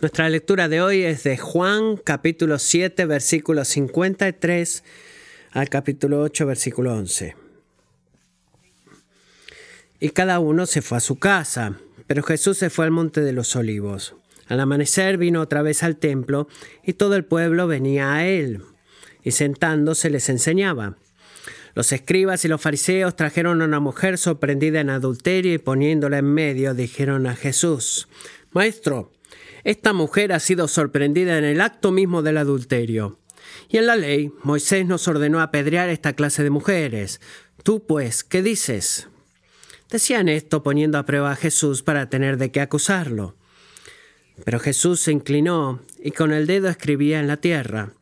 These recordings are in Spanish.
Nuestra lectura de hoy es de Juan capítulo 7 versículo 53 al capítulo 8 versículo 11. Y cada uno se fue a su casa, pero Jesús se fue al monte de los olivos. Al amanecer vino otra vez al templo y todo el pueblo venía a él, y sentándose les enseñaba. Los escribas y los fariseos trajeron a una mujer sorprendida en adulterio y poniéndola en medio dijeron a Jesús, Maestro, esta mujer ha sido sorprendida en el acto mismo del adulterio. Y en la ley, Moisés nos ordenó apedrear esta clase de mujeres. Tú, pues, ¿qué dices? Decían esto poniendo a prueba a Jesús para tener de qué acusarlo. Pero Jesús se inclinó y con el dedo escribía en la tierra.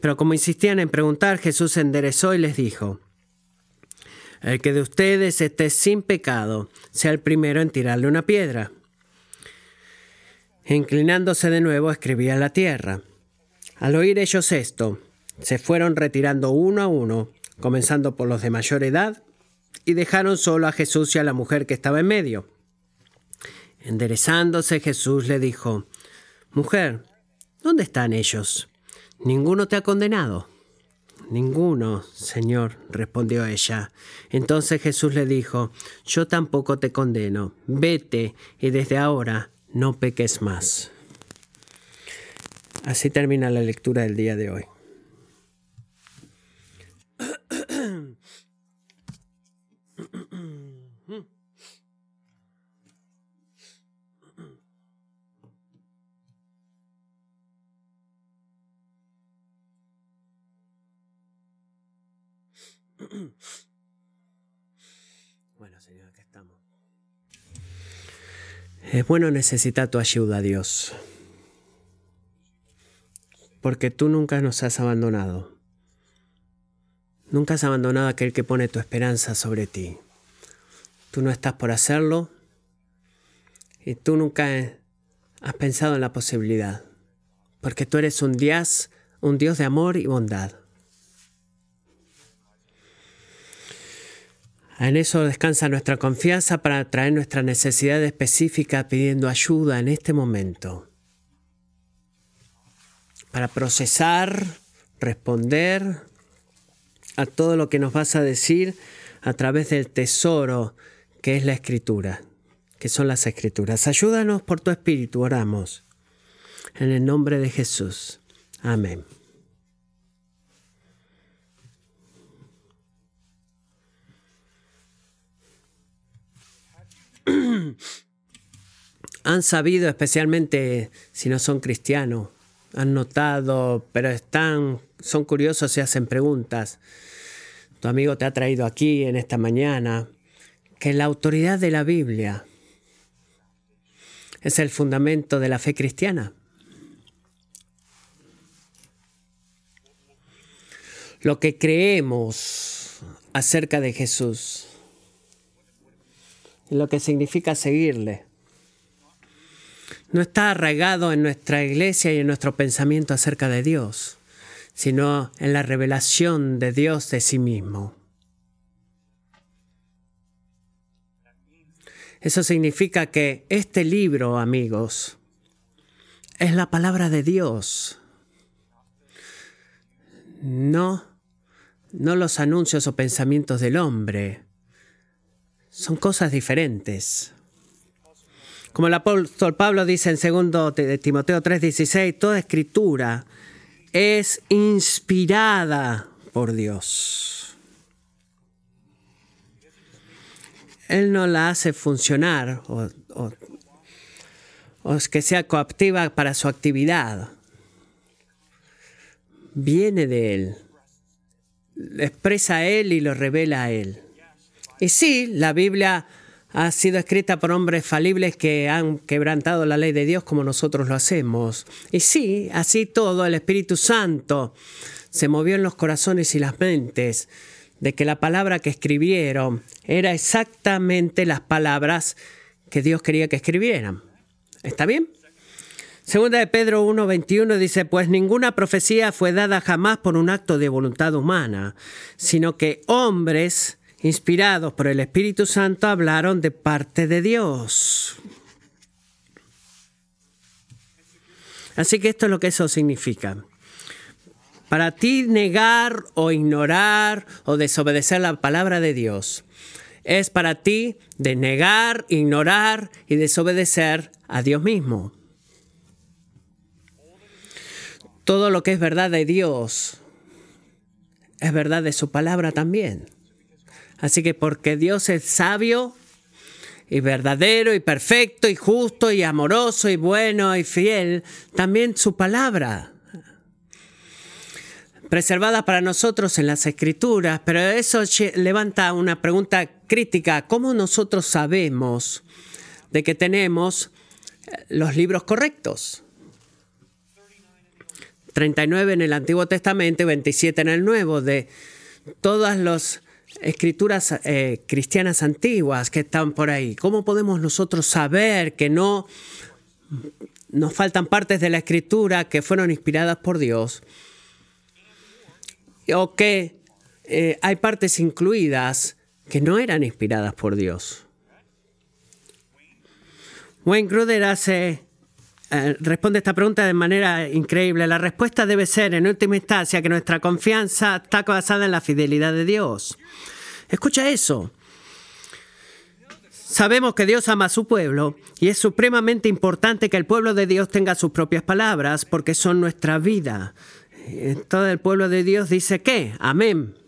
Pero como insistían en preguntar, Jesús se enderezó y les dijo, El que de ustedes esté sin pecado, sea el primero en tirarle una piedra. Inclinándose de nuevo, escribía la tierra. Al oír ellos esto, se fueron retirando uno a uno, comenzando por los de mayor edad, y dejaron solo a Jesús y a la mujer que estaba en medio. Enderezándose Jesús le dijo, Mujer, ¿dónde están ellos? ¿Ninguno te ha condenado? Ninguno, Señor, respondió ella. Entonces Jesús le dijo, Yo tampoco te condeno, vete y desde ahora no peques más. Así termina la lectura del día de hoy. Es bueno necesitar tu ayuda, Dios. Porque tú nunca nos has abandonado. Nunca has abandonado a aquel que pone tu esperanza sobre ti. Tú no estás por hacerlo y tú nunca has pensado en la posibilidad. Porque tú eres un Dios, un Dios de amor y bondad. En eso descansa nuestra confianza para traer nuestra necesidad específica pidiendo ayuda en este momento. Para procesar, responder a todo lo que nos vas a decir a través del tesoro que es la escritura, que son las escrituras. Ayúdanos por tu espíritu, oramos. En el nombre de Jesús. Amén. han sabido, especialmente si no son cristianos, han notado, pero están, son curiosos y hacen preguntas. Tu amigo te ha traído aquí en esta mañana que la autoridad de la Biblia es el fundamento de la fe cristiana. Lo que creemos acerca de Jesús lo que significa seguirle. No está arraigado en nuestra iglesia y en nuestro pensamiento acerca de Dios, sino en la revelación de Dios de sí mismo. Eso significa que este libro, amigos, es la palabra de Dios. No, no los anuncios o pensamientos del hombre son cosas diferentes. Como el apóstol Pablo dice en 2 Timoteo 3:16, toda escritura es inspirada por Dios. Él no la hace funcionar o, o, que sea coactiva para su actividad. Viene de Él, expresa a Él y lo revela a Él. Y sí, la Biblia ha sido escrita por hombres falibles que han quebrantado la ley de Dios como nosotros lo hacemos. Y sí, así todo, el Espíritu Santo se movió en los corazones y las mentes de que la palabra que escribieron era exactamente las palabras que Dios quería que escribieran. ¿Está bien? Segunda de Pedro 1:21 dice, pues ninguna profecía fue dada jamás por un acto de voluntad humana, sino que hombres inspirados por el Espíritu Santo, hablaron de parte de Dios. Así que esto es lo que eso significa. Para ti negar o ignorar o desobedecer la palabra de Dios es para ti de negar, ignorar y desobedecer a Dios mismo. Todo lo que es verdad de Dios es verdad de su palabra también. Así que porque Dios es sabio y verdadero y perfecto y justo y amoroso y bueno y fiel, también su palabra preservada para nosotros en las escrituras, pero eso levanta una pregunta crítica. ¿Cómo nosotros sabemos de que tenemos eh, los libros correctos? 39 en el Antiguo Testamento y 27 en el Nuevo, de todas las escrituras eh, cristianas antiguas que están por ahí. ¿Cómo podemos nosotros saber que no nos faltan partes de la escritura que fueron inspiradas por Dios? O que eh, hay partes incluidas que no eran inspiradas por Dios. Wayne Gruder hace responde esta pregunta de manera increíble. La respuesta debe ser, en última instancia, que nuestra confianza está basada en la fidelidad de Dios. Escucha eso. Sabemos que Dios ama a su pueblo y es supremamente importante que el pueblo de Dios tenga sus propias palabras porque son nuestra vida. Todo el pueblo de Dios dice que, amén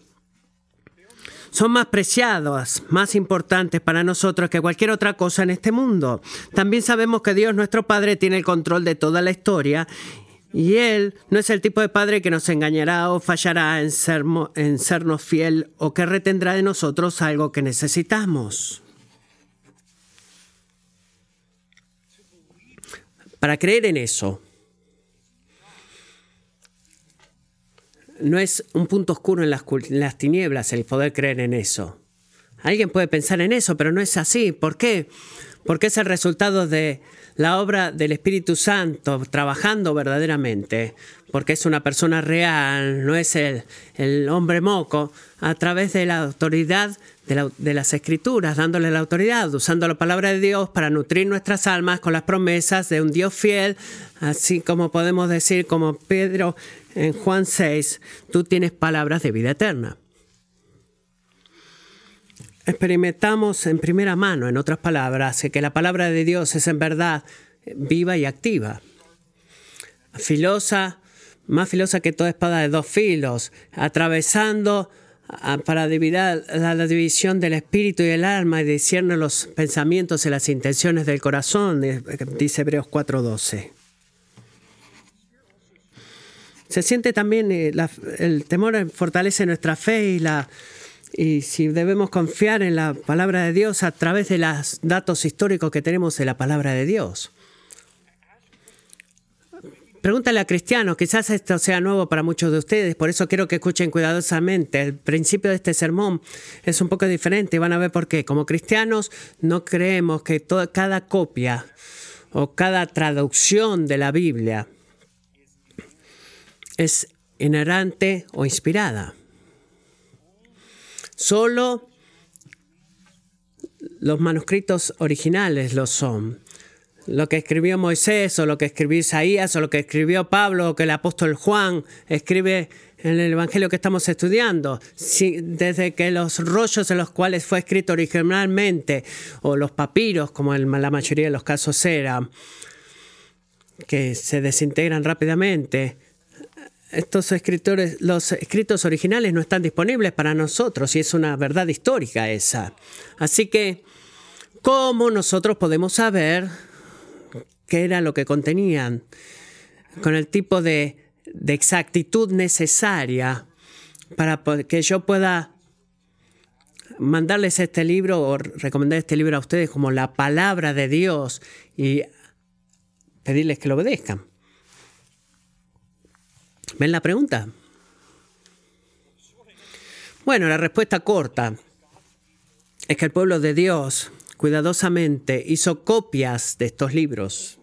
son más preciados, más importantes para nosotros que cualquier otra cosa en este mundo. También sabemos que Dios nuestro Padre tiene el control de toda la historia y Él no es el tipo de Padre que nos engañará o fallará en, en sernos fiel o que retendrá de nosotros algo que necesitamos. Para creer en eso, no es un punto oscuro en las, tinieblas el poder creer en eso. Alguien puede pensar en eso, pero no es así. ¿Por qué? Porque es el resultado de la obra del Espíritu Santo trabajando verdaderamente, porque es una persona real, no es el, el hombre moco, a través de la autoridad de, de, las Escrituras, dándole la autoridad, usando la palabra de Dios para nutrir nuestras almas con las promesas de un Dios fiel, así como podemos decir, como Pedro en Juan 6, tú tienes palabras de vida eterna. Experimentamos en primera mano, en otras palabras, que la palabra de Dios es en verdad viva y activa, filosa, más filosa que toda espada de dos filos, atravesando para dividir la, división del espíritu y el alma y discierne los pensamientos y las intenciones del corazón, dice Hebreos 4:12. Se siente también eh, el temor fortalece nuestra fe y si debemos confiar en la palabra de Dios a través de los datos históricos que tenemos de la palabra de Dios. Pregúntale a cristianos, quizás esto sea nuevo para muchos de ustedes, por eso quiero que escuchen cuidadosamente. El principio de este sermón es un poco diferente y van a ver por qué. Como cristianos no creemos que toda, cada copia o cada traducción de la Biblia es inerrante o inspirada. Solo los manuscritos originales lo son. Lo que escribió Moisés o lo que escribió Isaías o lo que escribió Pablo o que el apóstol Juan escribe en el Evangelio que estamos estudiando, desde que los rollos en los cuales fue escrito originalmente, o los papiros, como en la mayoría de los casos era, que se desintegran rápidamente, estos escritores, los escritos originales no están disponibles para nosotros y es una verdad histórica esa. Así que, ¿cómo nosotros podemos saber qué era lo que contenían con el tipo de, exactitud necesaria para que yo pueda mandarles este libro o recomendar este libro a ustedes como la palabra de Dios y pedirles que lo obedezcan? ¿Ven la pregunta? Bueno, la respuesta corta es que el pueblo de Dios cuidadosamente hizo copias de estos libros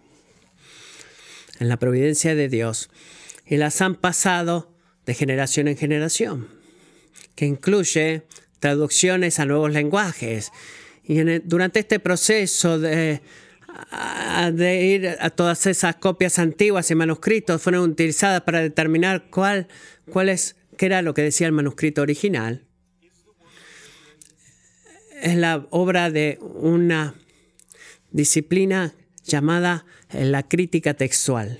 en la providencia de Dios y las han pasado de generación en generación, que incluye traducciones a nuevos lenguajes. Y durante este proceso de de ir a todas esas copias antiguas y manuscritos fueron utilizadas para determinar cuál, cuál es, qué era lo que decía el manuscrito original. Es la obra de una disciplina llamada la crítica textual.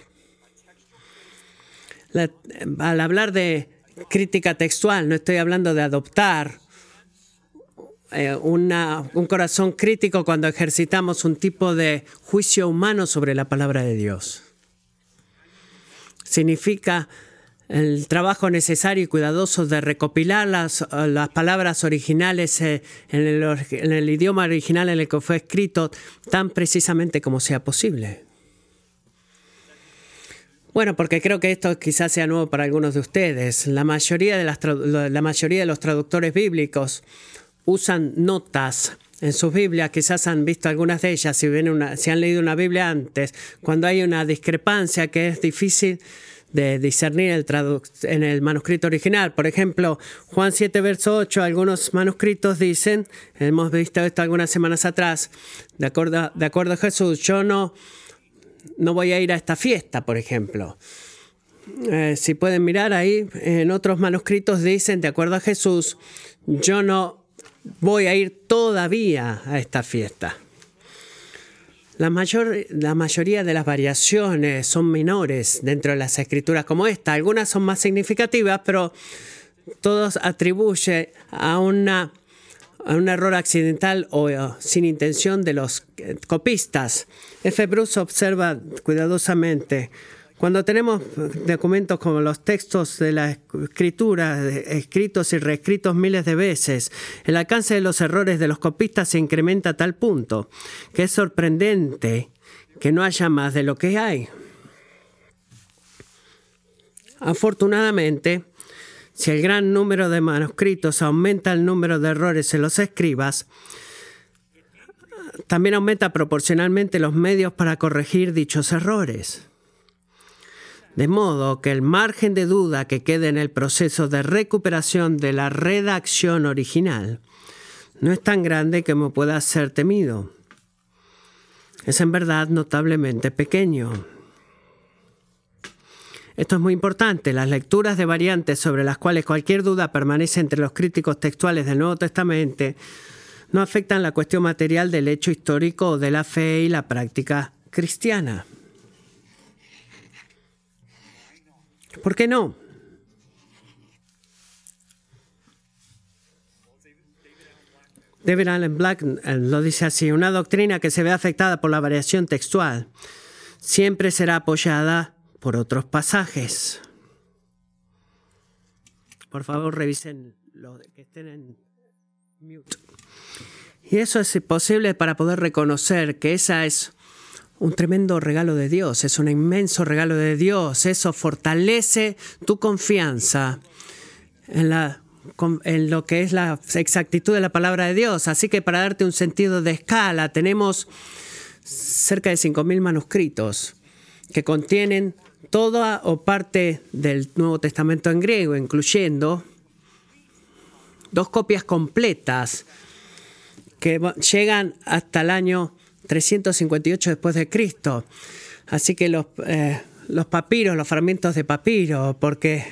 al hablar de crítica textual, no estoy hablando de adoptar eh, un corazón crítico cuando ejercitamos un tipo de juicio humano sobre la palabra de Dios. Significa el trabajo necesario y cuidadoso de recopilar las, las palabras originales eh, en el, en el idioma original en el que fue escrito tan precisamente como sea posible. Bueno, porque creo que esto quizás sea nuevo para algunos de ustedes. La mayoría de, las, la mayoría de los traductores bíblicos usan notas en sus Biblias, quizás han visto algunas de ellas, si, ven una, si han leído una Biblia antes, cuando hay una discrepancia que es difícil de discernir el en el manuscrito original. Por ejemplo, Juan 7, verso 8, algunos manuscritos dicen, hemos visto esto algunas semanas atrás, de acuerdo, de acuerdo a Jesús, yo no, no voy a ir a esta fiesta, por ejemplo. Eh, si pueden mirar ahí, en otros manuscritos dicen, de acuerdo a Jesús, yo no voy a ir todavía a esta fiesta. La, mayor, la mayoría de las variaciones son menores dentro de las escrituras como esta. Algunas son más significativas, pero todos atribuyen a, una, a un error accidental o sin intención de los copistas. F. Observa cuidadosamente cuando tenemos documentos como los textos de la escritura, escritos y reescritos miles de veces, el alcance de los errores de los copistas se incrementa a tal punto que es sorprendente que no haya más de lo que hay. Afortunadamente, si el gran número de manuscritos aumenta el número de errores en los escribas, también aumenta proporcionalmente los medios para corregir dichos errores. De modo que el margen de duda que quede en el proceso de recuperación de la redacción original no es tan grande me pueda ser temido. Es en verdad notablemente pequeño. Esto es muy importante. Las lecturas de variantes sobre las cuales cualquier duda permanece entre los críticos textuales del Nuevo Testamento no afectan la cuestión material del hecho histórico o de la fe y la práctica cristiana. ¿Por qué no? David Allen Black eh, lo dice así, una doctrina que se ve afectada por la variación textual siempre será apoyada por otros pasajes. Por favor, revisen lo que estén en mute. Y eso es posible para poder reconocer que esa es un tremendo regalo de Dios, es un inmenso regalo de Dios. Eso fortalece tu confianza en, lo que es la exactitud de la palabra de Dios. Así que para darte un sentido de escala, tenemos cerca de 5.000 manuscritos que contienen toda o parte del Nuevo Testamento en griego, incluyendo dos copias completas que llegan hasta el año 358 después de Cristo. Así que los, eh, los papiros, los fragmentos de papiro, porque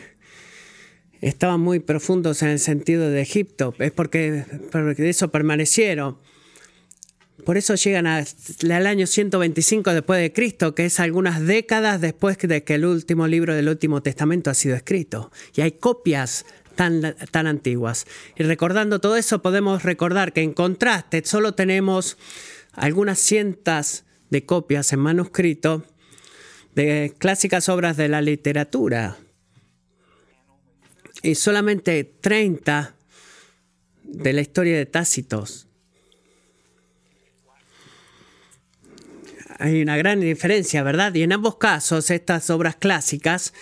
estaban muy profundos en el sentido de Egipto, es porque, de eso permanecieron. Por eso llegan al año 125 después de Cristo, que es algunas décadas después de que el último libro del Último Testamento ha sido escrito. Y hay copias tan, tan antiguas. Y recordando todo eso, podemos recordar que en contraste solo tenemos algunas cientos de copias en manuscrito de clásicas obras de la literatura y solamente 30 de la historia de Tácitos. Hay una gran diferencia, ¿verdad? Y en ambos casos, estas obras clásicas,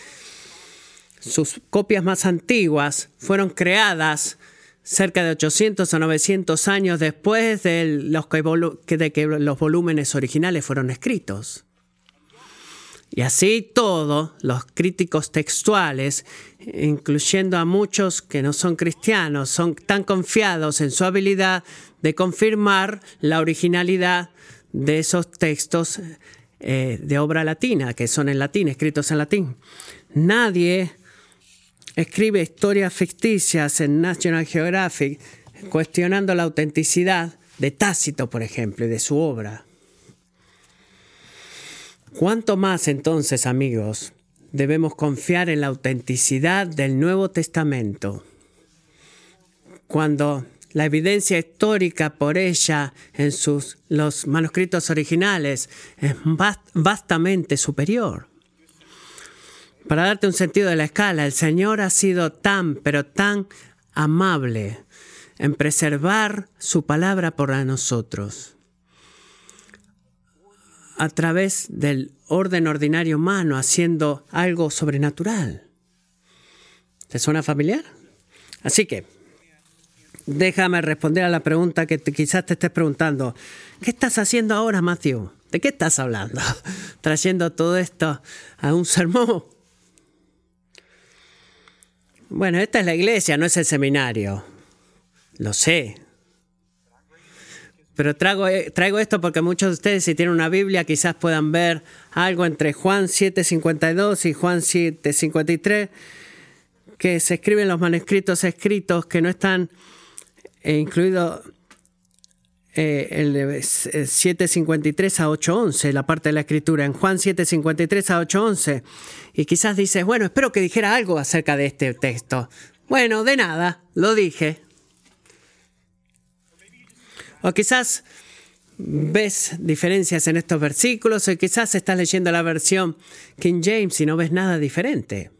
sus copias más antiguas, fueron creadas cerca de 800 o 900 años después de, los que, de que los volúmenes originales fueron escritos. Y así todo, los críticos textuales, incluyendo a muchos que no son cristianos, son tan confiados en su habilidad de confirmar la originalidad de esos textos eh, de obra latina, que son en latín, escritos en latín. Nadie escribe historias ficticias en National Geographic cuestionando la autenticidad de Tácito, por ejemplo, y de su obra. ¿Cuánto más entonces, amigos, debemos confiar en la autenticidad del Nuevo Testamento? Cuando la evidencia histórica por ella en sus, los manuscritos originales es vastamente superior. Para darte un sentido de la escala, el Señor ha sido tan, pero tan amable en preservar su palabra por nosotros a través del orden ordinario humano, haciendo algo sobrenatural. ¿Te suena familiar? Así que, déjame responder a la pregunta que quizás te estés preguntando. ¿Qué estás haciendo ahora, Matthew? ¿De qué estás hablando? ¿Trayendo todo esto a un sermón? Bueno, esta es la iglesia, no es el seminario. Lo sé. Pero traigo, eh, traigo esto porque muchos de ustedes, si tienen una Biblia, quizás puedan ver algo entre Juan 7.52 y Juan 7.53, que se escriben los manuscritos escritos que no están eh, incluidos eh, el de 7.53 a 8.11, la parte de la escritura, en Juan 7.53 a 8.11. Y quizás dices, bueno, espero que dijera algo acerca de este texto. Bueno, de nada, lo dije. O quizás ves diferencias en estos versículos, o quizás estás leyendo la versión King James y no ves nada diferente.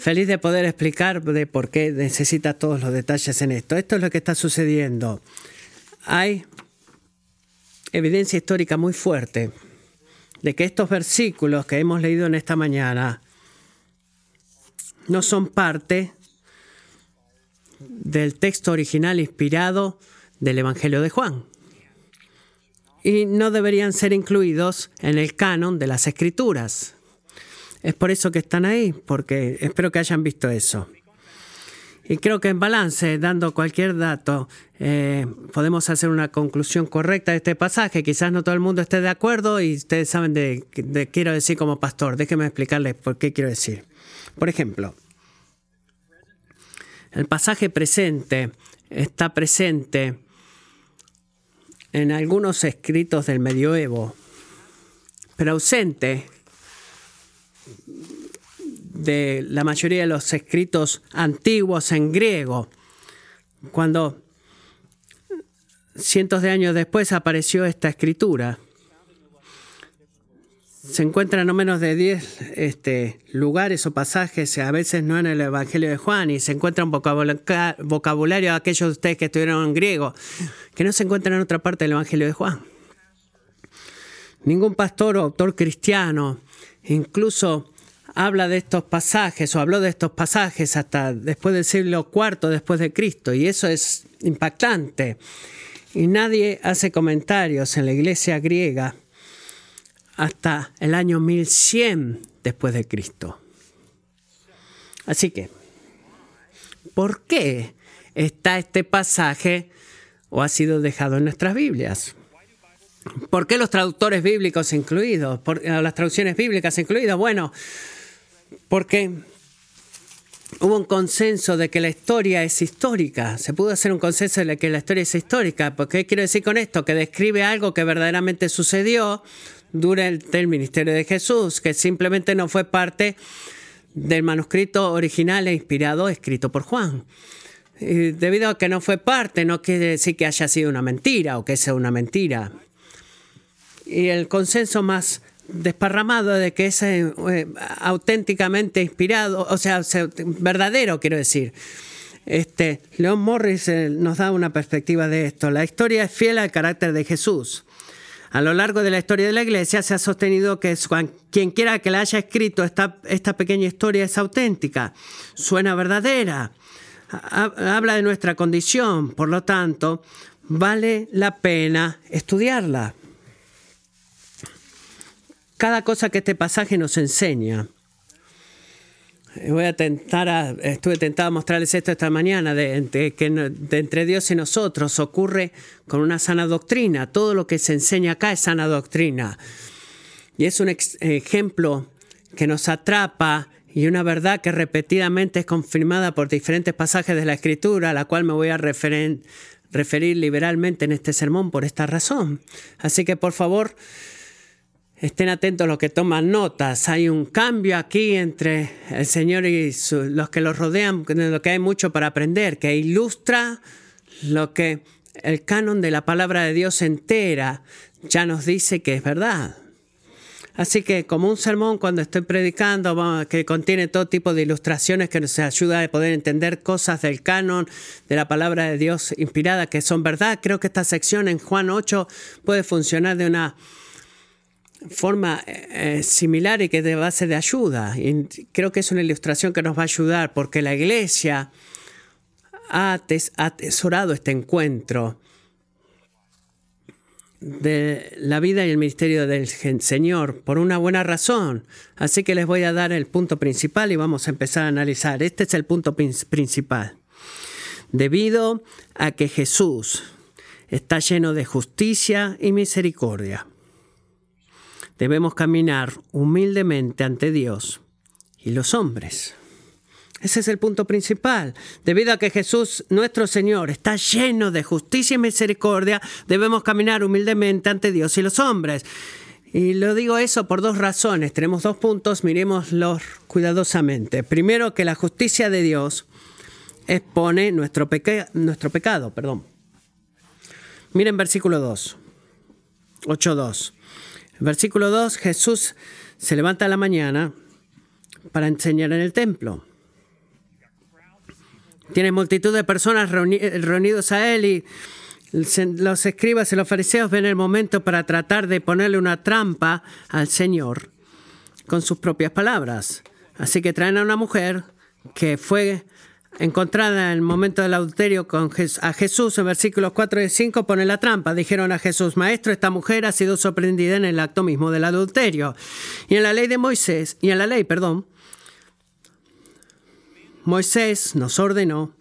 Feliz de poder explicar de por qué necesita todos los detalles en esto. Esto es lo que está sucediendo. Hay evidencia histórica muy fuerte de que estos versículos que hemos leído en esta mañana no son parte del texto original inspirado del Evangelio de Juan. Y no deberían ser incluidos en el canon de las Escrituras. Es por eso que están ahí, porque espero que hayan visto eso. Y creo que en balance, dando cualquier dato, eh, podemos hacer una conclusión correcta de este pasaje. Quizás no todo el mundo esté de acuerdo y ustedes saben de, qué quiero decir como pastor. Déjenme explicarles por qué quiero decir. Por ejemplo, el pasaje presente está presente en algunos escritos del medioevo, pero ausente de la mayoría de los escritos antiguos en griego. Cuando cientos de años después apareció esta escritura, se encuentran no menos de 10 este, lugares o pasajes, a veces no en el Evangelio de Juan, y se encuentra un vocabulario aquellos de ustedes que estuvieron en griego, que no se encuentran en otra parte del Evangelio de Juan. Ningún pastor o autor cristiano, incluso habla de estos pasajes o habló de estos pasajes hasta después del siglo IV después de Cristo y eso es impactante. Y nadie hace comentarios en la iglesia griega hasta el año 1100 después de Cristo. Así que, ¿por qué está este pasaje o ha sido dejado en nuestras Biblias? ¿Por qué los traductores bíblicos incluidos? ¿Por, las traducciones bíblicas incluidas? Bueno, porque hubo un consenso de que la historia es histórica. Se pudo hacer un consenso de que la historia es histórica. ¿Qué quiero decir con esto? Que describe algo que verdaderamente sucedió durante el ministerio de Jesús, que simplemente no fue parte del manuscrito original e inspirado escrito por Juan. Y debido a que no fue parte, no quiere decir que haya sido una mentira o que sea una mentira. Y el consenso más desparramado de que es eh, auténticamente inspirado, o sea, verdadero, quiero decir. Este, León Morris eh, nos da una perspectiva de esto. La historia es fiel al carácter de Jesús. A lo largo de la historia de la iglesia se ha sostenido que quien quiera que la haya escrito, esta, esta pequeña historia es auténtica, suena verdadera, habla de nuestra condición, por lo tanto, vale la pena estudiarla cada cosa que este pasaje nos enseña Voy a tentar estuve tentado a mostrarles esto esta mañana, de, que entre Dios y nosotros ocurre con una sana doctrina. Todo lo que se enseña acá es sana doctrina. Y es un ejemplo que nos atrapa y una verdad que repetidamente es confirmada por diferentes pasajes de la Escritura, a la cual me voy a referir liberalmente en este sermón por esta razón. Así que por favor, estén atentos los que toman notas. Hay un cambio aquí entre el Señor y los que los rodean, lo que hay mucho para aprender, que ilustra lo que el canon de la palabra de Dios entera ya nos dice que es verdad. Así que como un sermón cuando estoy predicando que contiene todo tipo de ilustraciones que nos ayuda a poder entender cosas del canon de la palabra de Dios inspirada que son verdad, creo que esta sección en Juan 8 puede funcionar de una forma eh, similar y que de base de ayuda. Y creo que es una ilustración que nos va a ayudar porque la iglesia ha atesorado este encuentro de la vida y el ministerio del Señor por una buena razón. Así que les voy a dar el punto principal y vamos a empezar a analizar. Este es el punto principal. Debido a que Jesús está lleno de justicia y misericordia, debemos caminar humildemente ante Dios y los hombres. Ese es el punto principal. Debido a que Jesús, nuestro Señor, está lleno de justicia y misericordia, debemos caminar humildemente ante Dios y los hombres. Y lo digo eso por dos razones. Tenemos dos puntos, miremoslos cuidadosamente. Primero, que la justicia de Dios expone nuestro, nuestro pecado. Perdón. Miren versículo 2, 8.2. Versículo 2, Jesús se levanta a la mañana para enseñar en el templo. Tiene multitud de personas reunidos a él y los escribas y los fariseos ven el momento para tratar de ponerle una trampa al Señor con sus propias palabras. Así que traen a una mujer que fue encontrada en el momento del adulterio con a Jesús en versículos 4 y 5 pone la trampa. Dijeron a Jesús, Maestro, esta mujer ha sido sorprendida en el acto mismo del adulterio. Y en la ley de Moisés, y en la ley, perdón, Moisés nos ordenó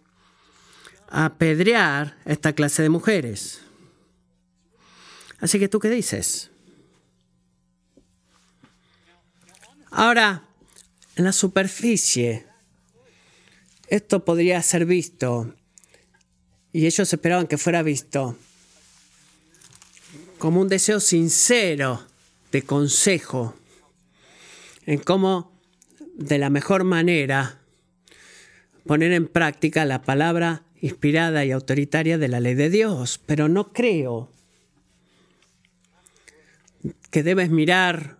apedrear esta clase de mujeres. Así que tú qué dices? Ahora, en la superficie, esto podría ser visto, y ellos esperaban que fuera visto, como un deseo sincero de consejo en cómo de la mejor manera poner en práctica la palabra inspirada y autoritaria de la ley de Dios, pero no creo que debes mirar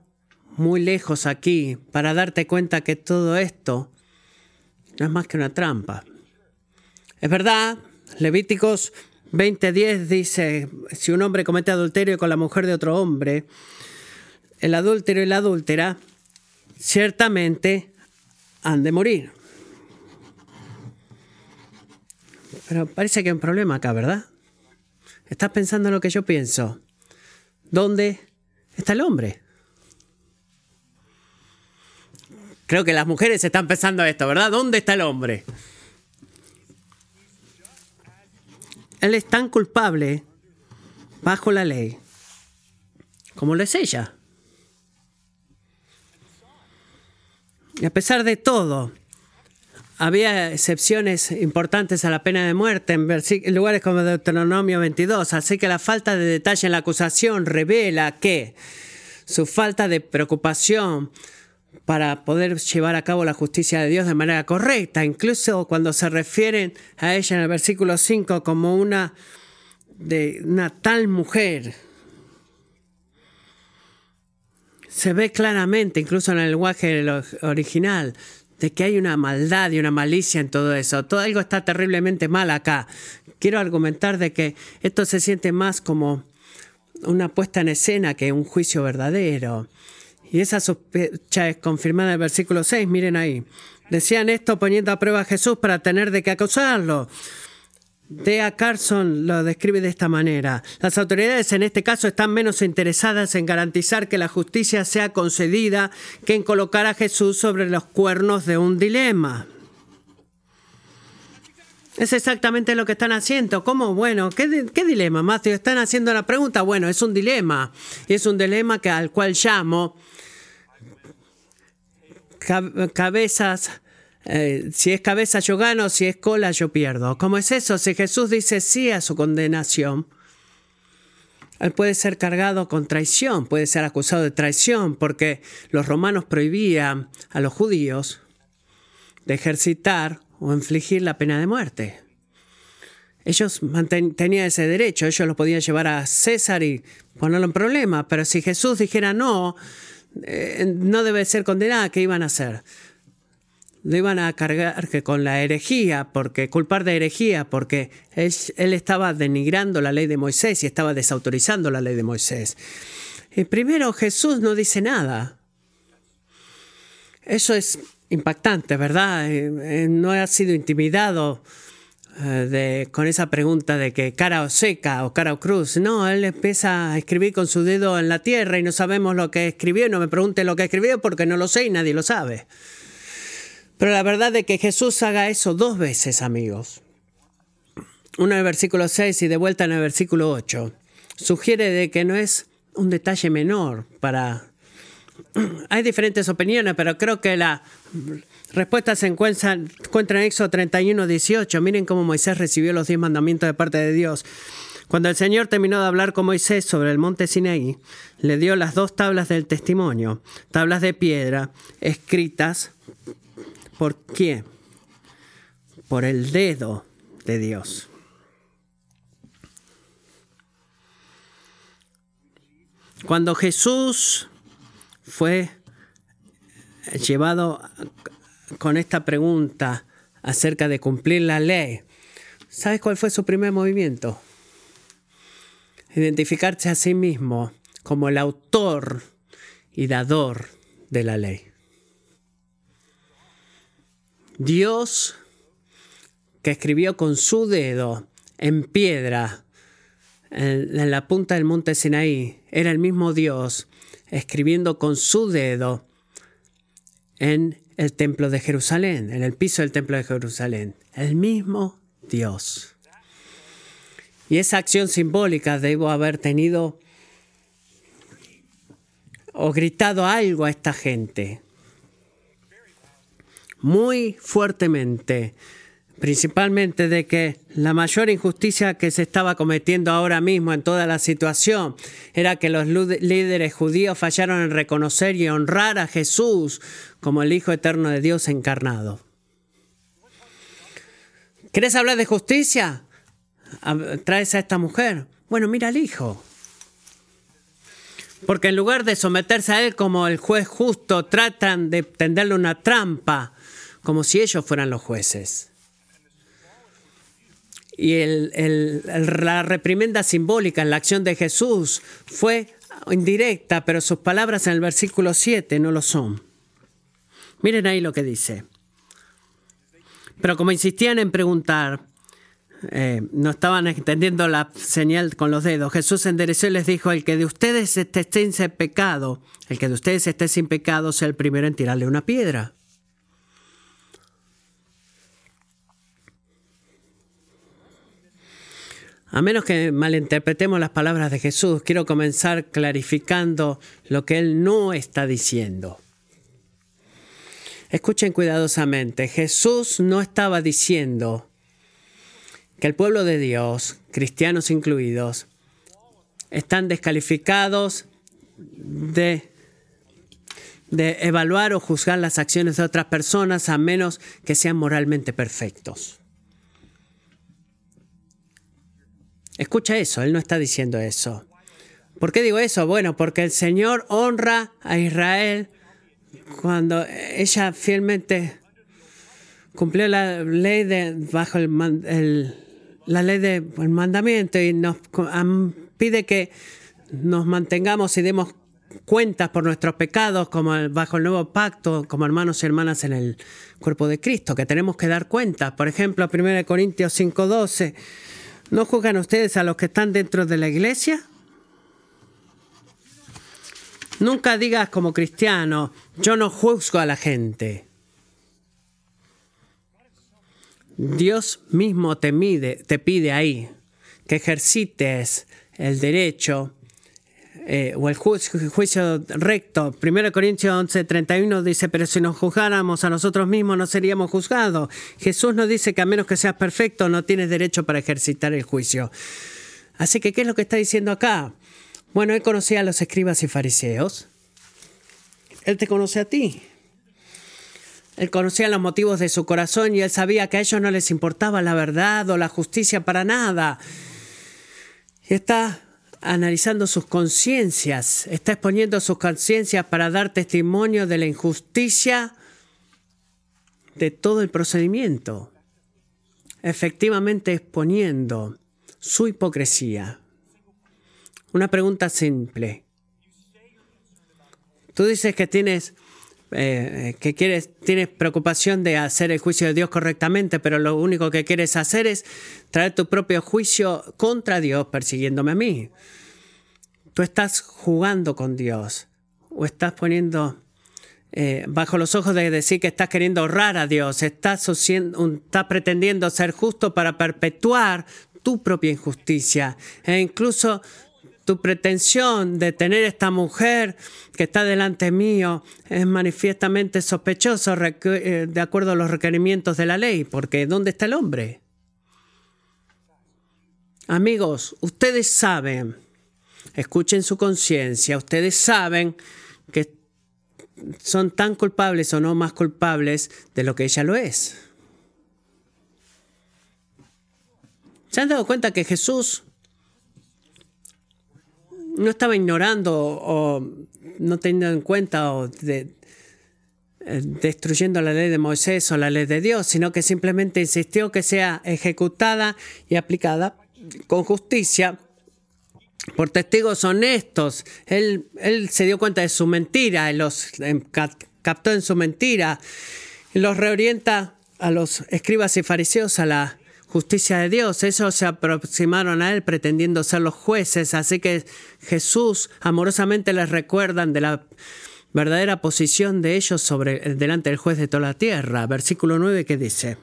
muy lejos aquí para darte cuenta que todo esto no es más que una trampa. Es verdad, Levíticos 20:10 dice, si un hombre comete adulterio con la mujer de otro hombre, el adúltero y la adúltera ciertamente han de morir. Pero parece que hay un problema acá, ¿verdad? Estás pensando en lo que yo pienso. ¿Dónde está el hombre? Creo que las mujeres están pensando esto, ¿verdad? ¿Dónde está el hombre? Él es tan culpable bajo la ley como lo es ella. Y a pesar de todo, había excepciones importantes a la pena de muerte en, lugares como Deuteronomio 22, así que la falta de detalle en la acusación revela que su falta de preocupación para poder llevar a cabo la justicia de Dios de manera correcta, incluso cuando se refieren a ella en el versículo 5 como una de una tal mujer. Se ve claramente, incluso en el lenguaje original, de que hay una maldad y una malicia en todo eso. Todo algo está terriblemente mal acá. Quiero argumentar de que esto se siente más como una puesta en escena que un juicio verdadero. Y esa sospecha es confirmada en el versículo 6, miren ahí. Decían esto poniendo a prueba a Jesús para tener de qué acusarlo. Dea Carson lo describe de esta manera. Las autoridades en este caso están menos interesadas en garantizar que la justicia sea concedida que en colocar a Jesús sobre los cuernos de un dilema. Es exactamente lo que están haciendo. ¿Cómo? Bueno, ¿qué, dilema, Matthew? Están haciendo la pregunta. Bueno, es un dilema. Y es un dilema que, al cual llamo cabezas eh, si es cabeza yo gano, si es cola yo pierdo. ¿Cómo es eso? Si Jesús dice sí a su condenación, él puede ser cargado con traición, puede ser acusado de traición, porque los romanos prohibían a los judíos de ejercitar o infligir la pena de muerte. Ellos tenían ese derecho, ellos lo podían llevar a César y ponerlo en problema, pero si Jesús dijera no, eh, no debe ser condenada, ¿qué iban a hacer? lo iban a cargar con la herejía, porque culpar de herejía, porque él, estaba denigrando la ley de Moisés y estaba desautorizando la ley de Moisés. Y primero Jesús no dice nada. Eso es impactante, ¿verdad? Eh, eh, no ha sido intimidado de, con esa pregunta de que cara o seca o cara o cruz. No, él empieza a escribir con su dedo en la tierra y no sabemos lo que escribió. No me pregunte lo que escribió porque no lo sé y nadie lo sabe. Pero la verdad es que Jesús haga eso dos veces, amigos. Uno en el versículo 6 y de vuelta en el versículo 8. Sugiere de que no es un detalle menor para... Hay diferentes opiniones, pero creo que la respuesta se encuentra, encuentra en Éxodo 31, 18. Miren cómo Moisés recibió los diez mandamientos de parte de Dios. Cuando el Señor terminó de hablar con Moisés sobre el monte Sinaí, le dio las dos tablas del testimonio, tablas de piedra, escritas ¿Por qué? Por el dedo de Dios. Cuando Jesús fue llevado con esta pregunta acerca de cumplir la ley, ¿sabes cuál fue su primer movimiento? Identificarse a sí mismo como el autor y dador de la ley. Dios que escribió con su dedo en piedra en, la punta del monte Sinaí, era el mismo Dios escribiendo con su dedo en el templo de Jerusalén, en el piso del templo de Jerusalén. El mismo Dios. Y esa acción simbólica debo haber tenido o gritado algo a esta gente muy fuertemente, principalmente de que la mayor injusticia que se estaba cometiendo ahora mismo en toda la situación era que los líderes judíos fallaron en reconocer y honrar a Jesús como el Hijo Eterno de Dios encarnado. ¿Quieres hablar de justicia? Traes a esta mujer. Bueno, mira al Hijo. Porque en lugar de someterse a Él como el juez justo, tratan de tenderle una trampa como si ellos fueran los jueces. Y la reprimenda simbólica en la acción de Jesús fue indirecta, pero sus palabras en el versículo 7 no lo son. Miren ahí lo que dice. Pero como insistían en preguntar, eh, no estaban entendiendo la señal con los dedos. Jesús enderezó y les dijo, el que de ustedes esté sin pecado, el que de ustedes esté sin pecado sea el primero en tirarle una piedra. A menos que malinterpretemos las palabras de Jesús, quiero comenzar clarificando lo que Él no está diciendo. Escuchen cuidadosamente, Jesús no estaba diciendo que el pueblo de Dios, cristianos incluidos, están descalificados de, de evaluar o juzgar las acciones de otras personas a menos que sean moralmente perfectos. Escucha eso, él no está diciendo eso. ¿Por qué digo eso? Bueno, porque el Señor honra a Israel cuando ella fielmente cumplió la ley de, bajo el, la ley del mandamiento y nos pide que nos mantengamos y demos cuentas por nuestros pecados como bajo el nuevo pacto, como hermanos y hermanas en el cuerpo de Cristo, que tenemos que dar cuenta. Por ejemplo, 1 Corintios 5:12, ¿no juzgan ustedes a los que están dentro de la iglesia? Nunca digas como cristiano, yo no juzgo a la gente. Dios mismo te, mide, te pide ahí que ejercites el derecho eh, o el juicio, recto. 1 Corintios 11, 31 dice, pero si nos juzgáramos a nosotros mismos no seríamos juzgados. Jesús nos dice que a menos que seas perfecto no tienes derecho para ejercitar el juicio. Así que, ¿qué es lo que está diciendo acá? Bueno, él conocía a los escribas y fariseos. Él te conoce a ti. Él conocía los motivos de su corazón y él sabía que a ellos no les importaba la verdad o la justicia para nada. Y está analizando sus conciencias, está exponiendo sus conciencias para dar testimonio de la injusticia de todo el procedimiento, efectivamente exponiendo su hipocresía. Una pregunta simple. Tú dices que tienes eh, que quieres, tienes preocupación de hacer el juicio de Dios correctamente, pero lo único que quieres hacer es traer tu propio juicio contra Dios persiguiéndome a mí. Tú estás jugando con Dios o estás poniendo eh, bajo los ojos de decir que estás queriendo honrar a Dios, estás pretendiendo ser justo para perpetuar tu propia injusticia e incluso tu pretensión de tener esta mujer que está delante mío es manifiestamente sospechoso eh, de acuerdo a los requerimientos de la ley, porque ¿dónde está el hombre? Amigos, ustedes saben, escuchen su conciencia, ustedes saben que son tan culpables o no más culpables de lo que ella lo es. ¿Se han dado cuenta que Jesús no estaba ignorando o no teniendo en cuenta o eh, destruyendo la ley de Moisés o la ley de Dios, sino que simplemente insistió que sea ejecutada y aplicada con justicia por testigos honestos. Él, él se dio cuenta de su mentira, los em, captó en su mentira los reorienta a los escribas y fariseos a la justicia de Dios. Ellos se aproximaron a Él pretendiendo ser los jueces, así que Jesús amorosamente les recuerdan de la verdadera posición de ellos sobre, delante del juez de toda la tierra. Versículo 9 que dice,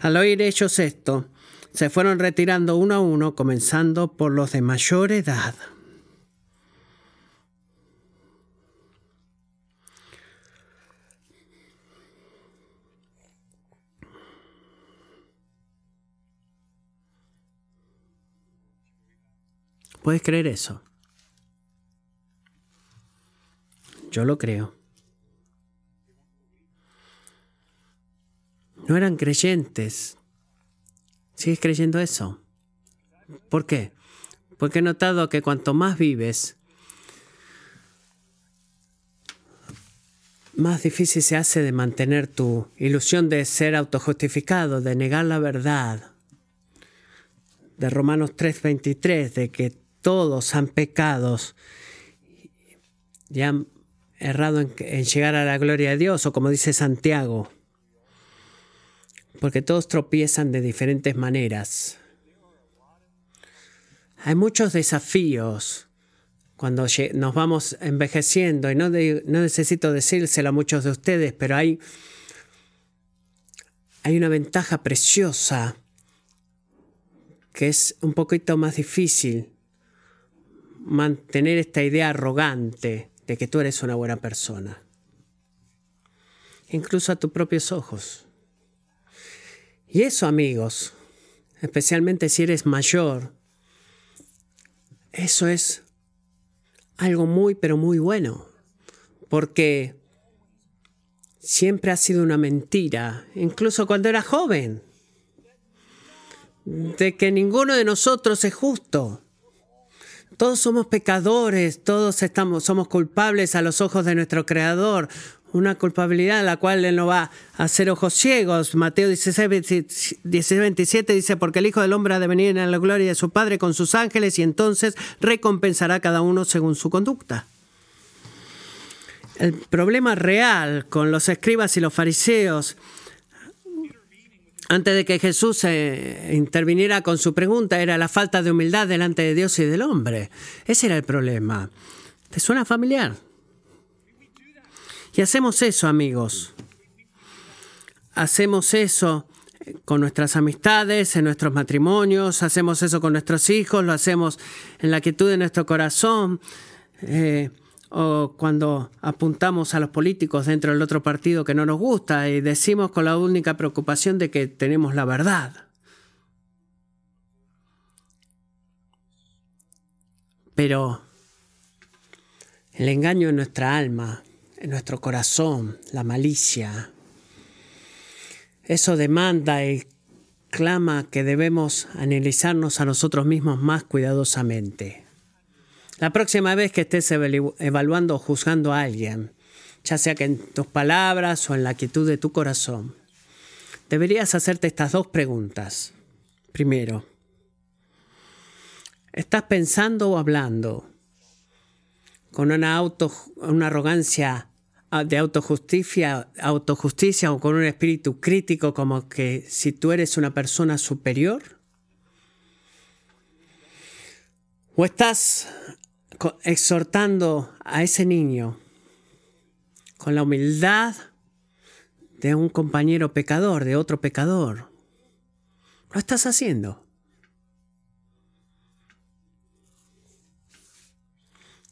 al oír ellos esto, se fueron retirando uno a uno, comenzando por los de mayor edad. ¿Puedes creer eso? Yo lo creo. No eran creyentes. ¿Sigues creyendo eso? ¿Por qué? Porque he notado que cuanto más vives, más difícil se hace de mantener tu ilusión de ser autojustificado, de negar la verdad. De Romanos 3:23, de que todos han pecado y han errado en, llegar a la gloria de Dios, o como dice Santiago, porque todos tropiezan de diferentes maneras. Hay muchos desafíos cuando nos vamos envejeciendo, y no, no necesito decírselo a muchos de ustedes, pero hay, hay una ventaja preciosa que es un poquito más difícil mantener esta idea arrogante de que tú eres una buena persona. Incluso a tus propios ojos. Y eso, amigos, especialmente si eres mayor, eso es algo muy, pero muy bueno. Porque siempre ha sido una mentira, incluso cuando era joven, de que ninguno de nosotros es justo. Todos somos pecadores, todos estamos, somos culpables a los ojos de nuestro Creador. Una culpabilidad a la cual Él no va a hacer ojos ciegos. Mateo 16, 27 dice, porque el Hijo del Hombre ha de venir en la gloria de su Padre con sus ángeles y entonces recompensará a cada uno según su conducta. El problema real con los escribas y los fariseos, antes de que Jesús eh, interviniera con su pregunta, era la falta de humildad delante de Dios y del hombre. Ese era el problema. ¿Te suena familiar? Y hacemos eso, amigos. Hacemos eso con nuestras amistades, en nuestros matrimonios, hacemos eso con nuestros hijos, lo hacemos en la quietud de nuestro corazón, eh, o cuando apuntamos a los políticos dentro del otro partido que no nos gusta y decimos con la única preocupación de que tenemos la verdad. Pero el engaño en nuestra alma, en nuestro corazón, la malicia, eso demanda y clama que debemos analizarnos a nosotros mismos más cuidadosamente. La próxima vez que estés evaluando o juzgando a alguien, ya sea que en tus palabras o en la quietud de tu corazón, deberías hacerte estas dos preguntas. Primero, ¿estás pensando o hablando con una, auto, una arrogancia Ah, de autojusticia, autojusticia o con un espíritu crítico como que si tú eres una persona superior? ¿O estás exhortando a ese niño con la humildad de un compañero pecador, de otro pecador? Lo estás haciendo.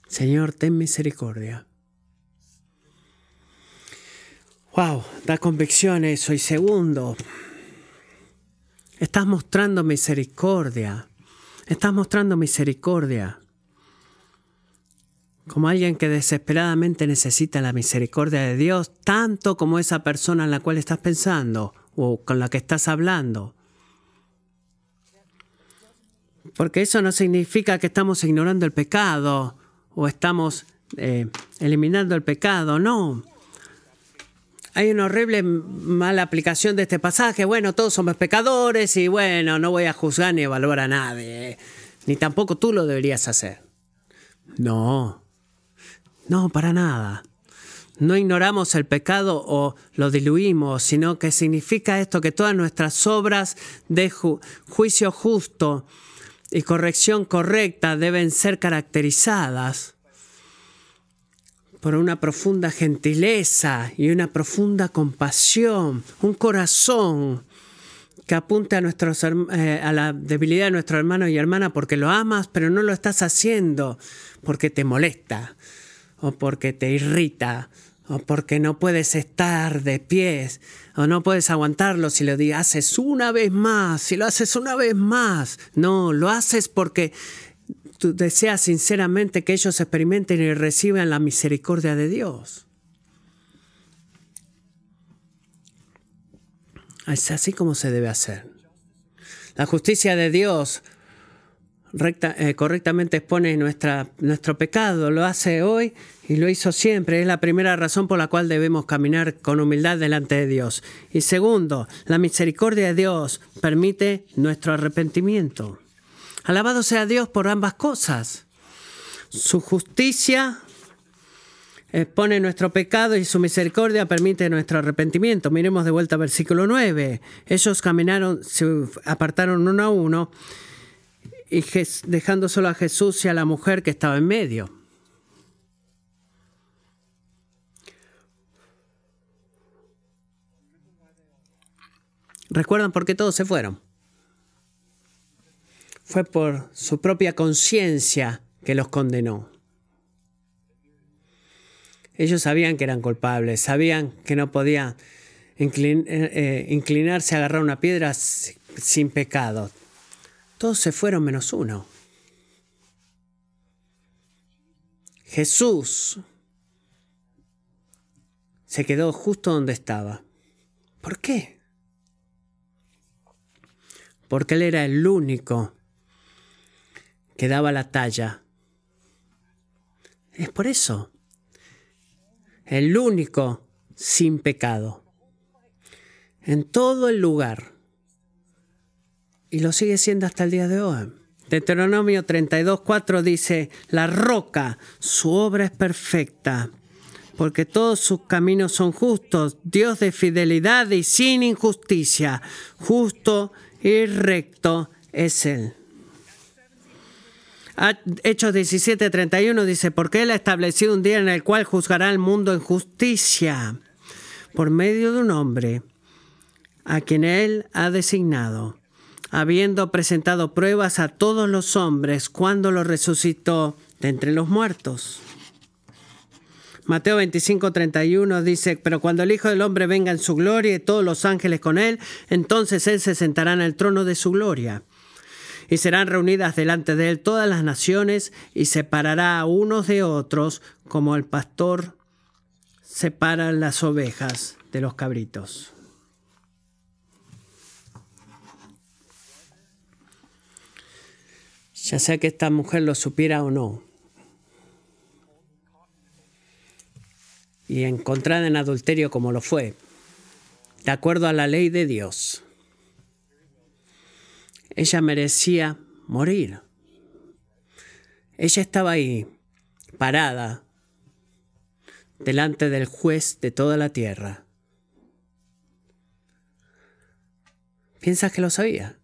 Señor, ten misericordia. Wow, da convicción eso. Y segundo, estás mostrando misericordia. Estás mostrando misericordia. Como alguien que desesperadamente necesita la misericordia de Dios, tanto como esa persona en la cual estás pensando o con la que estás hablando. Porque eso no significa que estamos ignorando el pecado o estamos eh, eliminando el pecado, no. Hay una horrible mala aplicación de este pasaje. Bueno, todos somos pecadores y bueno, no voy a juzgar ni evaluar a nadie. Ni tampoco tú lo deberías hacer. No, no, para nada. No ignoramos el pecado o lo diluimos, sino que significa esto que todas nuestras obras de juicio justo y corrección correcta deben ser caracterizadas por una profunda gentileza y una profunda compasión, un corazón que apunte a, nuestros, eh, a la debilidad de nuestro hermano y hermana porque lo amas, pero no lo estás haciendo porque te molesta o porque te irrita o porque no puedes estar de pies o no puedes aguantarlo si lo haces una vez más, si lo haces una vez más. No, lo haces porque tú deseas sinceramente que ellos experimenten y reciban la misericordia de Dios. Es así como se debe hacer. La justicia de Dios eh, correctamente expone nuestro pecado, lo hace hoy y lo hizo siempre. Es la primera razón por la cual debemos caminar con humildad delante de Dios. Y segundo, la misericordia de Dios permite nuestro arrepentimiento. Alabado sea Dios por ambas cosas. Su justicia expone nuestro pecado y su misericordia permite nuestro arrepentimiento. Miremos de vuelta versículo 9. Ellos caminaron, se apartaron uno a uno, y dejando solo a Jesús y a la mujer que estaba en medio. ¿Recuerdan por qué todos se fueron? fue por su propia conciencia que los condenó. Ellos sabían que eran culpables, sabían que no podían eh, eh, inclinarse a agarrar una piedra sin pecado. Todos se fueron menos uno. Jesús se quedó justo donde estaba. ¿Por qué? Porque Él era el único que daba la talla. Es por eso. El único sin pecado. En todo el lugar. Y lo sigue siendo hasta el día de hoy. Deuteronomio 32.4 dice, la roca, su obra es perfecta, porque todos sus caminos son justos, Dios de fidelidad y sin injusticia, justo y recto es Él. Hechos 17:31 dice, porque Él ha establecido un día en el cual juzgará al mundo en justicia, por medio de un hombre a quien Él ha designado, habiendo presentado pruebas a todos los hombres cuando lo resucitó de entre los muertos. Mateo 25, 31 dice, pero cuando el Hijo del Hombre venga en su gloria y todos los ángeles con él, entonces él se sentará en el trono de su gloria. Y serán reunidas delante de él todas las naciones y separará a unos de otros como el pastor separa las ovejas de los cabritos. Ya sea que esta mujer lo supiera o no, y encontrada en adulterio como lo fue, de acuerdo a la ley de Dios. Ella merecía morir. Ella estaba ahí, parada, delante del juez de toda la tierra. ¿Piensas que lo sabía?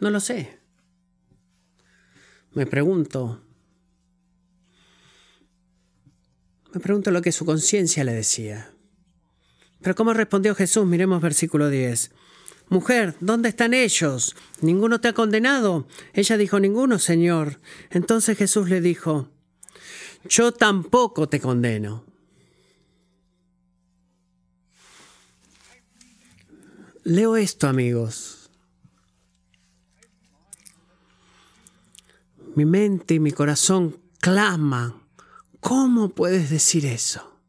No lo sé. Me pregunto, Me pregunto lo que su conciencia le decía. Pero ¿cómo respondió Jesús? Miremos versículo 10. Mujer, ¿dónde están ellos? ¿Ninguno te ha condenado? Ella dijo, ninguno, Señor. Entonces Jesús le dijo, yo tampoco te condeno. Leo esto, amigos. Mi mente y mi corazón claman ¿Cómo puedes decir eso?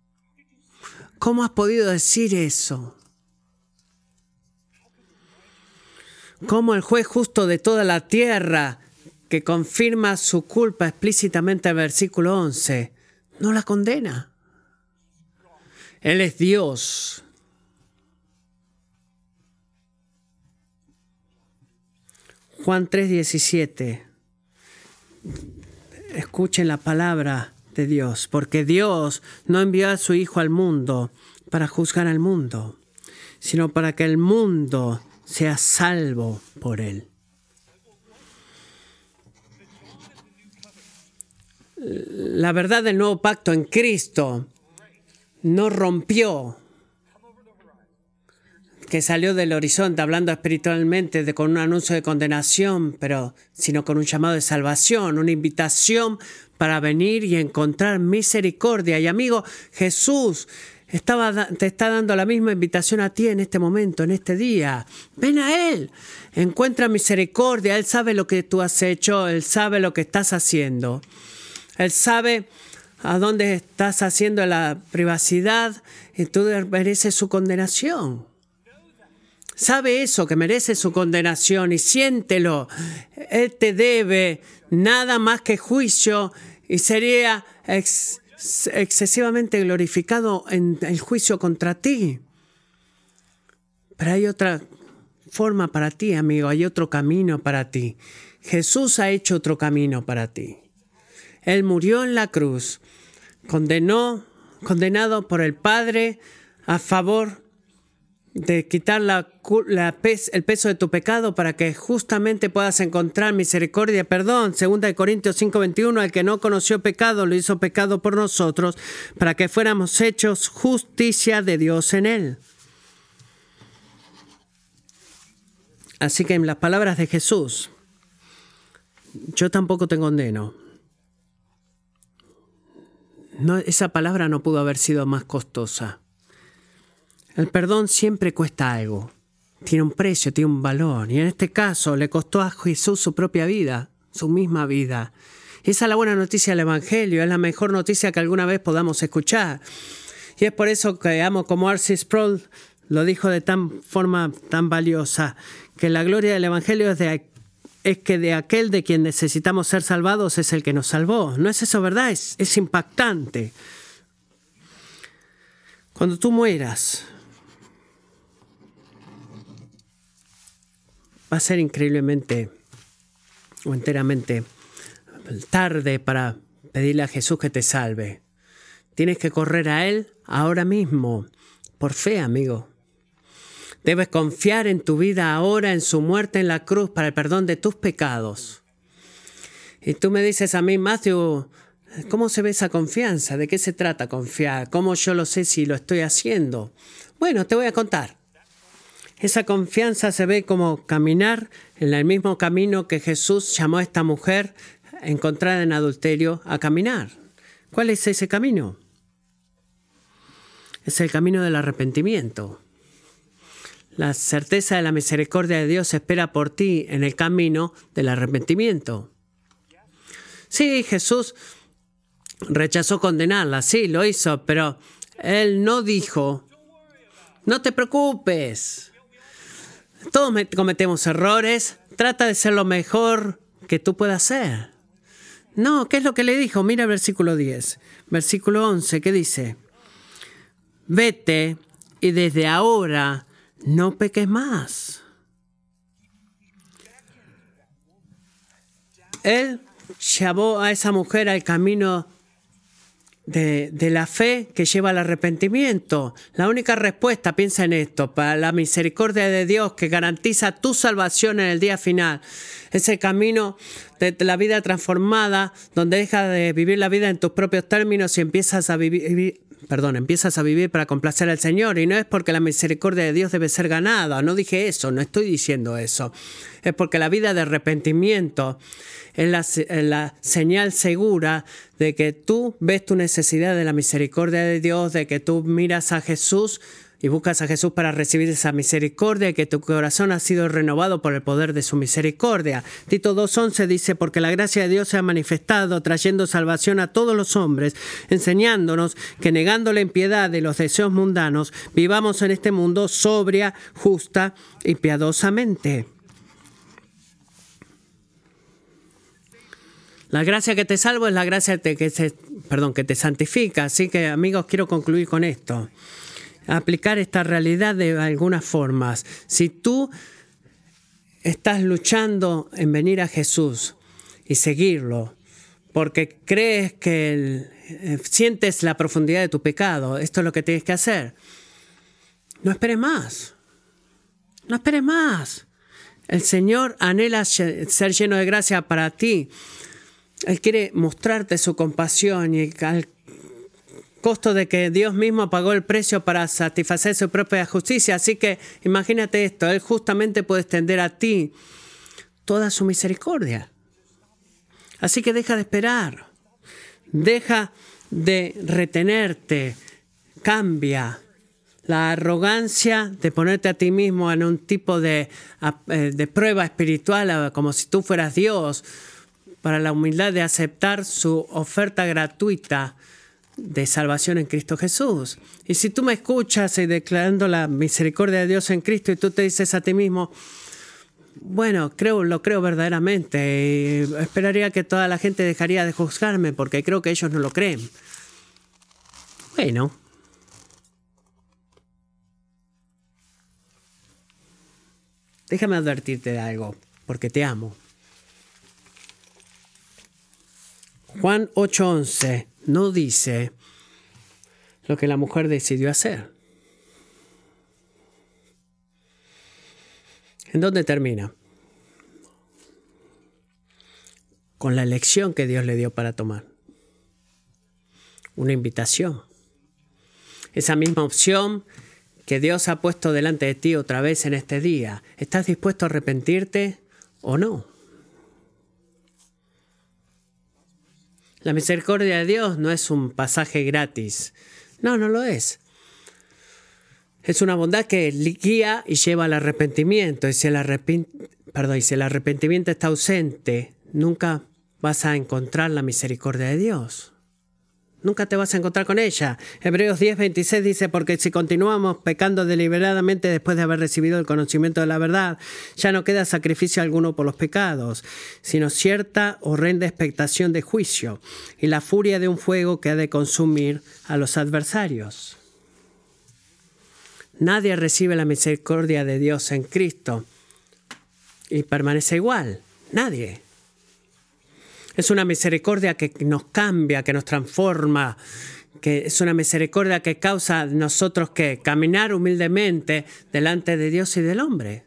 ¿Cómo has podido decir eso? ¿Cómo el juez justo de toda la tierra, que confirma su culpa explícitamente en versículo 11, no la condena? Él es Dios. Juan 3:17. Escuchen la palabra de Dios, porque Dios no envió a su Hijo al mundo para juzgar al mundo, sino para que el mundo sea salvo por él. La verdad del nuevo pacto en Cristo no rompió que salió del horizonte hablando espiritualmente con un anuncio de condenación, pero sino con un llamado de salvación, una invitación para venir y encontrar misericordia. Y amigo, Jesús te está dando la misma invitación a ti en este momento, en este día. Ven a Él, encuentra misericordia. Él sabe lo que tú has hecho, Él sabe lo que estás haciendo. Él sabe a dónde estás haciendo la privacidad y tú mereces su condenación. Sabe eso, que merece su condenación y siéntelo. Él te debe nada más que juicio y sería excesivamente glorificado en el juicio contra ti. Pero hay otra forma para ti, amigo, hay otro camino para ti. Jesús ha hecho otro camino para ti. Él murió en la cruz, condenó, condenado por el Padre a favor de quitar la, el peso de tu pecado para que justamente puedas encontrar misericordia perdón. Segunda de Corintios 5:21, el que no conoció pecado lo hizo pecado por nosotros para que fuéramos hechos justicia de Dios en él. Así que en las palabras de Jesús, yo tampoco te condeno. No, esa palabra no pudo haber sido más costosa. El perdón siempre cuesta algo, tiene un precio, tiene un valor, y en este caso le costó a Jesús su propia vida, su misma vida. esa es la buena noticia del Evangelio, es la mejor noticia que alguna vez podamos escuchar. Y es por eso que amo como Arcis Sproul lo dijo de tan forma tan valiosa, que la gloria del Evangelio es, de, que de aquel de quien necesitamos ser salvados es el que nos salvó. ¿No es eso verdad? Es impactante. Cuando tú mueras, va a ser increíblemente o enteramente tarde para pedirle a Jesús que te salve. Tienes que correr a Él ahora mismo, por fe, amigo. Debes confiar en tu vida ahora, en su muerte en la cruz para el perdón de tus pecados. Y tú me dices a mí, Matthew, ¿cómo se ve esa confianza? ¿De qué se trata confiar? ¿Cómo yo lo sé si lo estoy haciendo? Bueno, te voy a contar. Esa confianza se ve como caminar en el mismo camino que Jesús llamó a esta mujer encontrada en adulterio a caminar. ¿Cuál es ese camino? Es el camino del arrepentimiento. La certeza de la misericordia de Dios espera por ti en el camino del arrepentimiento. Sí, Jesús rechazó condenarla, sí, lo hizo, pero Él no dijo, no te preocupes, todos cometemos errores. Trata de ser lo mejor que tú puedas ser. No, ¿qué es lo que le dijo? Mira el versículo 10. Versículo 11, ¿qué dice? Vete y desde ahora no peques más. Él llevó a esa mujer al camino de, la fe que lleva al arrepentimiento. La única respuesta, piensa en esto, para la misericordia de Dios que garantiza tu salvación en el día final. Es el camino de la vida transformada, donde dejas de vivir la vida en tus propios términos y empiezas a vivir, perdón, empiezas a vivir para complacer al Señor. Y no es porque la misericordia de Dios debe ser ganada. No dije eso, no estoy diciendo eso. Es porque la vida de arrepentimiento es la, señal segura de que tú ves tu necesidad de la misericordia de Dios, de que tú miras a Jesús y buscas a Jesús para recibir esa misericordia y que tu corazón ha sido renovado por el poder de su misericordia. Tito 2.11 dice, porque la gracia de Dios se ha manifestado trayendo salvación a todos los hombres, enseñándonos que negando la impiedad de los deseos mundanos, vivamos en este mundo sobria, justa y piadosamente. La gracia que te salvo es la gracia que, se, perdón, que te santifica. Así que amigos, quiero concluir con esto aplicar esta realidad de algunas formas. Si tú estás luchando en venir a Jesús y seguirlo, porque crees que eh, sientes la profundidad de tu pecado, esto es lo que tienes que hacer. No esperes más. No esperes más. El Señor anhela ser lleno de gracia para ti. Él quiere mostrarte su compasión y al costo de que Dios mismo pagó el precio para satisfacer su propia justicia. Así que imagínate esto, Él justamente puede extender a ti toda su misericordia. Así que deja de esperar, deja de retenerte, cambia. La arrogancia de ponerte a ti mismo en un tipo de, eh, de prueba espiritual, como si tú fueras Dios, para la humildad de aceptar su oferta gratuita de salvación en Cristo Jesús. Y si tú me escuchas y declarando la misericordia de Dios en Cristo y tú te dices a ti mismo, bueno, creo, lo creo verdaderamente y esperaría que toda la gente dejaría de juzgarme porque creo que ellos no lo creen. Bueno. Déjame advertirte de algo, porque te amo. Juan 8:11 no dice lo que la mujer decidió hacer. ¿En dónde termina? Con la elección que Dios le dio para tomar. Una invitación. Esa misma opción que Dios ha puesto delante de ti otra vez en este día. ¿Estás dispuesto a arrepentirte o no? La misericordia de Dios no es un pasaje gratis. No, no lo es. Es una bondad que guía y lleva al arrepentimiento. Y si el, Perdón, y si el arrepentimiento está ausente, nunca vas a encontrar la misericordia de Dios. Nunca te vas a encontrar con ella. Hebreos 10, 26 dice, porque si continuamos pecando deliberadamente después de haber recibido el conocimiento de la verdad, ya no queda sacrificio alguno por los pecados, sino cierta horrenda expectación de juicio y la furia de un fuego que ha de consumir a los adversarios. Nadie recibe la misericordia de Dios en Cristo y permanece igual. Nadie. Es una misericordia que nos cambia, que nos transforma, que es una misericordia que causa nosotros que caminar humildemente delante de Dios y del hombre.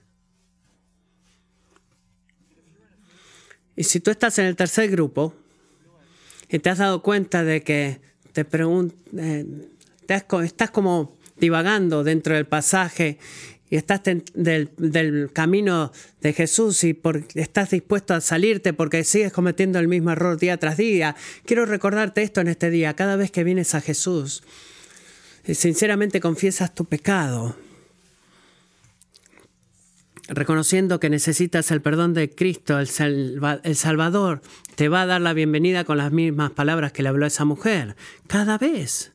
Y si tú estás en el tercer grupo y te has dado cuenta de que te eh, estás como divagando dentro del pasaje y estás del, camino de Jesús y estás dispuesto a salirte porque sigues cometiendo el mismo error día tras día, quiero recordarte esto en este día. Cada vez que vienes a Jesús, y sinceramente confiesas tu pecado, reconociendo que necesitas el perdón de Cristo, el, el Salvador, te va a dar la bienvenida con las mismas palabras que le habló a esa mujer. Cada vez.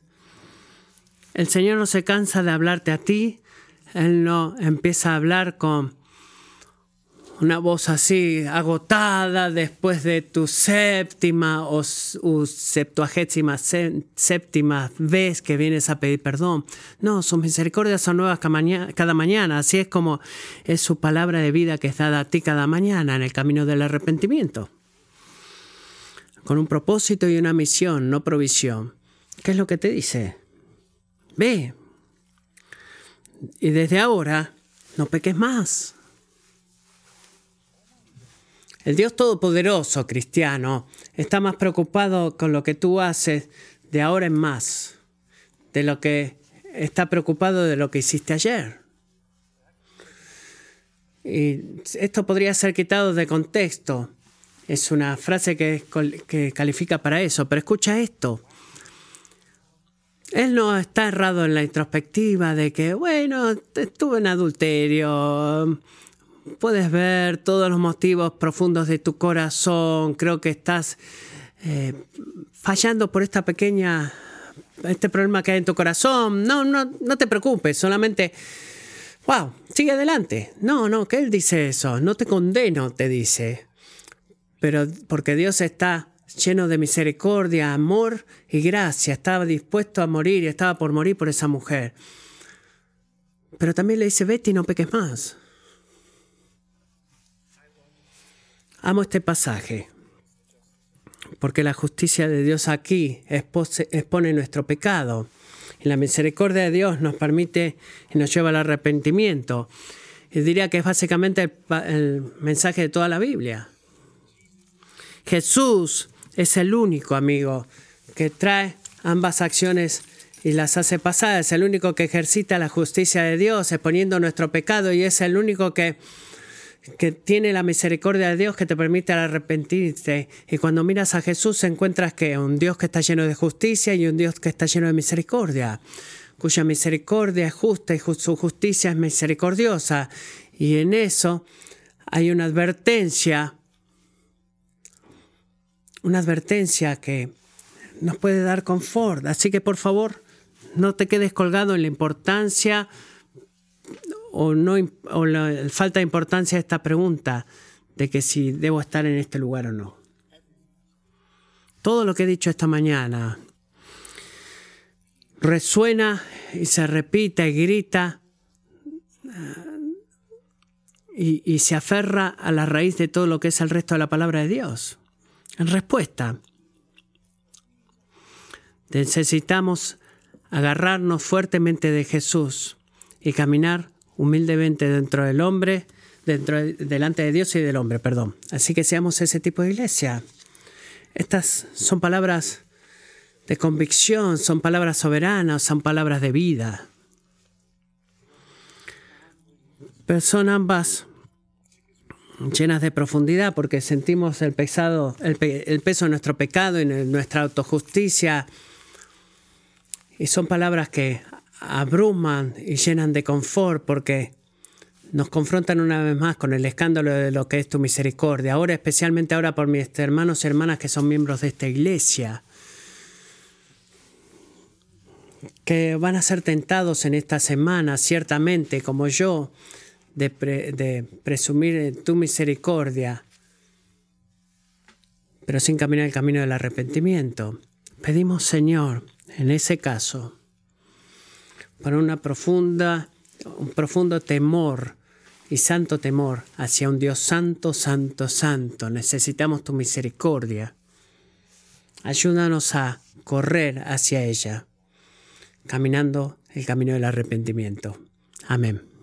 El Señor no se cansa de hablarte a ti, él no empieza a hablar con una voz así agotada después de tu séptima o septuagésima séptima vez que vienes a pedir perdón. No, sus misericordias son nuevas cada mañana. Así es como es su palabra de vida que es dada a ti cada mañana en el camino del arrepentimiento. Con un propósito y una misión, no provisión. ¿Qué es lo que te dice? Ve, y desde ahora, no peques más. El Dios Todopoderoso cristiano está más preocupado con lo que tú haces de ahora en más, de lo que está preocupado de lo que hiciste ayer. Y esto podría ser quitado de contexto. Es una frase que, que califica para eso, pero escucha esto. Él no está errado en la introspectiva de que, bueno, estuve en adulterio, puedes ver todos los motivos profundos de tu corazón, creo que estás eh, fallando por esta pequeña, este problema que hay en tu corazón. No, no, no te preocupes, solamente, wow, sigue adelante. No, no, que Él dice eso, no te condeno, te dice, pero porque Dios está lleno de misericordia, amor y gracia. Estaba dispuesto a morir y estaba por morir por esa mujer. Pero también le dice, Betty, no peques más. Amo este pasaje, porque la justicia de Dios aquí expone nuestro pecado. Y la misericordia de Dios nos permite y nos lleva al arrepentimiento. Y diría que es básicamente el mensaje de toda la Biblia. Jesús es el único amigo que trae ambas acciones y las hace pasar. Es el único que ejercita la justicia de Dios exponiendo nuestro pecado y es el único que, que tiene la misericordia de Dios que te permite arrepentirte. Y cuando miras a Jesús encuentras que un Dios que está lleno de justicia y un Dios que está lleno de misericordia, cuya misericordia es justa y su justicia es misericordiosa. Y en eso hay una advertencia una advertencia que nos puede dar confort. Así que por favor, no te quedes colgado en la importancia o, no, o la falta de importancia de esta pregunta de que si debo estar en este lugar o no. Todo lo que he dicho esta mañana resuena y se repite y grita y, y se aferra a la raíz de todo lo que es el resto de la palabra de Dios. En respuesta, necesitamos agarrarnos fuertemente de Jesús y caminar humildemente dentro del hombre, dentro, delante de Dios y del hombre, perdón. Así que seamos ese tipo de iglesia. Estas son palabras de convicción, son palabras soberanas, son palabras de vida. Pero son ambas llenas de profundidad porque sentimos el, pesado, el, peso de nuestro pecado y nuestra autojusticia. Y son palabras que abruman y llenan de confort porque nos confrontan una vez más con el escándalo de lo que es tu misericordia. Ahora, especialmente ahora por mis hermanos y hermanas que son miembros de esta iglesia, que van a ser tentados en esta semana, ciertamente, como yo, de, presumir tu misericordia, pero sin caminar el camino del arrepentimiento. Pedimos, Señor, en ese caso, para una profunda, un profundo temor y santo temor hacia un Dios santo, santo, santo. Necesitamos tu misericordia. Ayúdanos a correr hacia ella, caminando el camino del arrepentimiento. Amén.